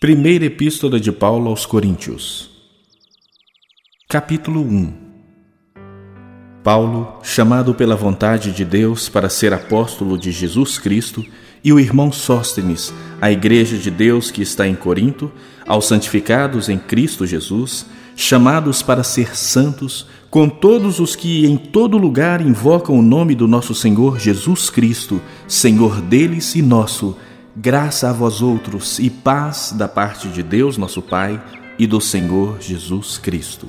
Primeira Epístola de Paulo aos Coríntios, Capítulo 1 Paulo, chamado pela vontade de Deus para ser apóstolo de Jesus Cristo, e o irmão Sóstenes, a igreja de Deus que está em Corinto, aos santificados em Cristo Jesus, chamados para ser santos, com todos os que em todo lugar invocam o nome do nosso Senhor Jesus Cristo, Senhor deles e nosso Graça a vós outros e paz da parte de Deus, nosso Pai, e do Senhor Jesus Cristo.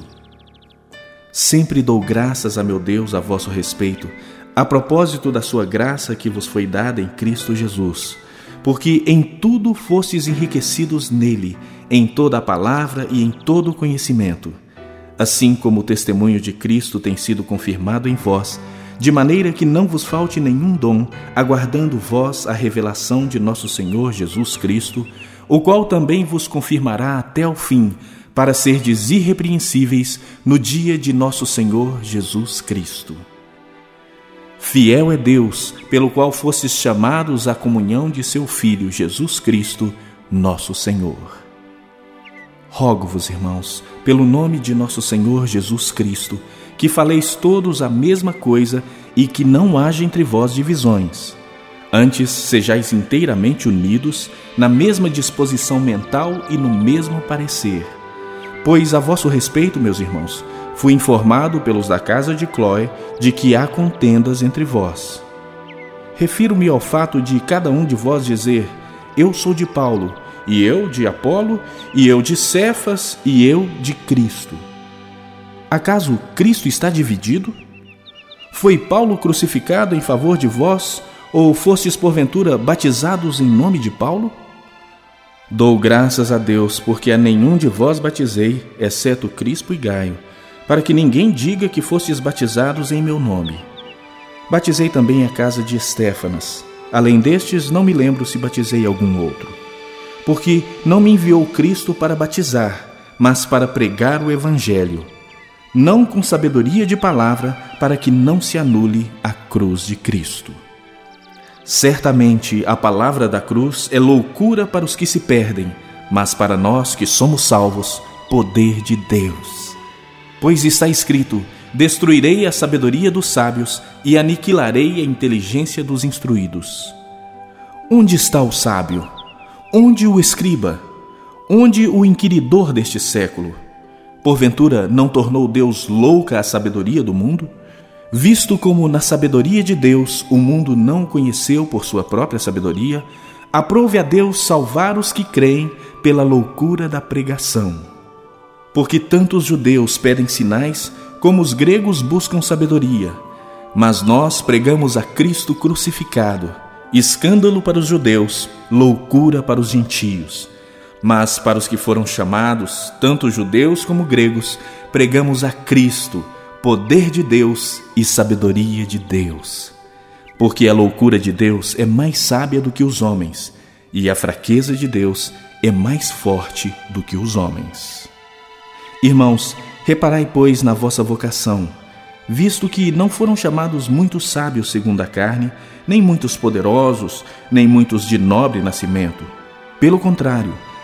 Sempre dou graças a meu Deus a vosso respeito, a propósito da sua graça que vos foi dada em Cristo Jesus, porque em tudo fostes enriquecidos nele, em toda a palavra e em todo o conhecimento. Assim como o testemunho de Cristo tem sido confirmado em vós, de maneira que não vos falte nenhum dom, aguardando vós a revelação de nosso Senhor Jesus Cristo, o qual também vos confirmará até o fim, para serdes irrepreensíveis no dia de nosso Senhor Jesus Cristo. Fiel é Deus, pelo qual fostes chamados à comunhão de seu Filho Jesus Cristo, nosso Senhor. Rogo-vos, irmãos, pelo nome de nosso Senhor Jesus Cristo, que faleis todos a mesma coisa e que não haja entre vós divisões. Antes sejais inteiramente unidos, na mesma disposição mental e no mesmo parecer. Pois a vosso respeito, meus irmãos, fui informado pelos da casa de Cloé de que há contendas entre vós. Refiro-me ao fato de cada um de vós dizer: Eu sou de Paulo, e eu de Apolo, e eu de Cefas, e eu de Cristo. Acaso Cristo está dividido? Foi Paulo crucificado em favor de vós, ou fostes porventura batizados em nome de Paulo? Dou graças a Deus, porque a nenhum de vós batizei, exceto Crispo e Gaio, para que ninguém diga que fostes batizados em meu nome. Batizei também a casa de Estéfanas. Além destes, não me lembro se batizei algum outro. Porque não me enviou Cristo para batizar, mas para pregar o Evangelho não com sabedoria de palavra, para que não se anule a cruz de Cristo. Certamente a palavra da cruz é loucura para os que se perdem, mas para nós que somos salvos, poder de Deus. Pois está escrito: Destruirei a sabedoria dos sábios e aniquilarei a inteligência dos instruídos. Onde está o sábio? Onde o escriba? Onde o inquiridor deste século? Porventura não tornou Deus louca a sabedoria do mundo? Visto como na sabedoria de Deus o mundo não conheceu por sua própria sabedoria, aprove a Deus salvar os que creem pela loucura da pregação. Porque tanto os judeus pedem sinais, como os gregos buscam sabedoria. Mas nós pregamos a Cristo crucificado, escândalo para os judeus, loucura para os gentios. Mas para os que foram chamados, tanto judeus como gregos, pregamos a Cristo, poder de Deus e sabedoria de Deus. Porque a loucura de Deus é mais sábia do que os homens, e a fraqueza de Deus é mais forte do que os homens. Irmãos, reparai, pois, na vossa vocação, visto que não foram chamados muitos sábios segundo a carne, nem muitos poderosos, nem muitos de nobre nascimento. Pelo contrário,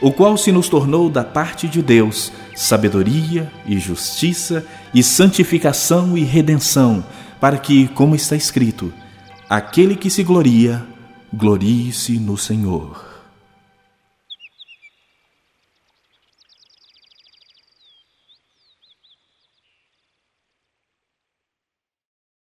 o qual se nos tornou da parte de Deus sabedoria e justiça e santificação e redenção, para que, como está escrito, aquele que se gloria, glorie-se no Senhor.